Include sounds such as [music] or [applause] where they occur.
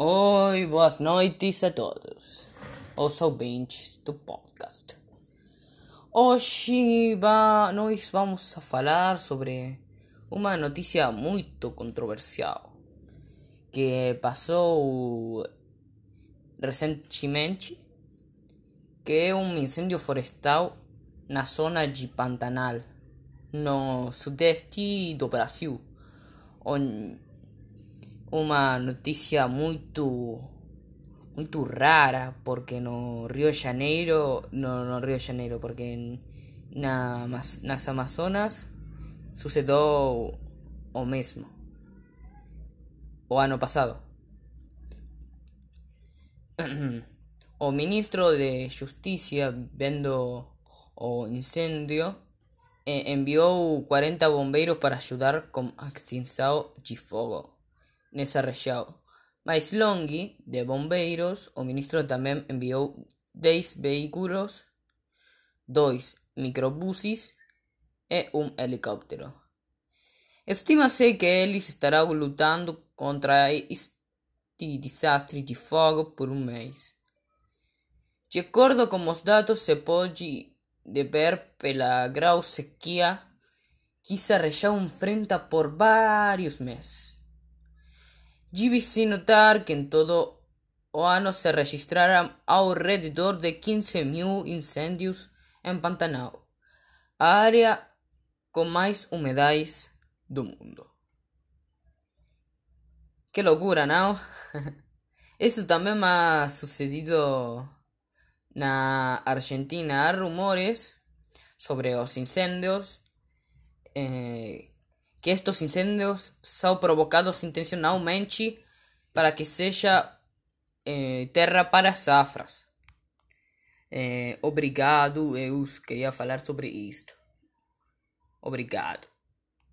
Oi, boas noites a todos, os ouvintes do podcast. Hoje va, nós vamos a falar sobre uma notícia muito controversial que passou recentemente, que é um incêndio florestal na zona de Pantanal, no sudeste do Brasil, onde uma notícia muito muito rara porque no Rio de Janeiro no, no Rio de Janeiro porque na, nas Amazonas sucedeu o mesmo o ano passado [clears throat] o ministro de Justiça vendo o incêndio enviou 40 bombeiros para ajudar com a de nessa região. Mais longe de bombeiros, o ministro também enviou 10 veículos, dois microbuses e um helicóptero. Estima-se que eles estarão lutando contra este desastre de fogo por um mês. De acordo com os dados, se pode ver pela grau sequia que essa região enfrenta por vários meses. GBC notar que en todo Oano se registraron alrededor de 15.000 incendios en Pantanal, área con más humedades do mundo. Qué locura, ¿no? [laughs] Eso también ha sucedido en Argentina. Hay rumores sobre los incendios. Eh, que estos incendios son provocados intencionalmente para que seja eh, terra para safras. Eh, obrigado, eu queria falar sobre isto. Obrigado.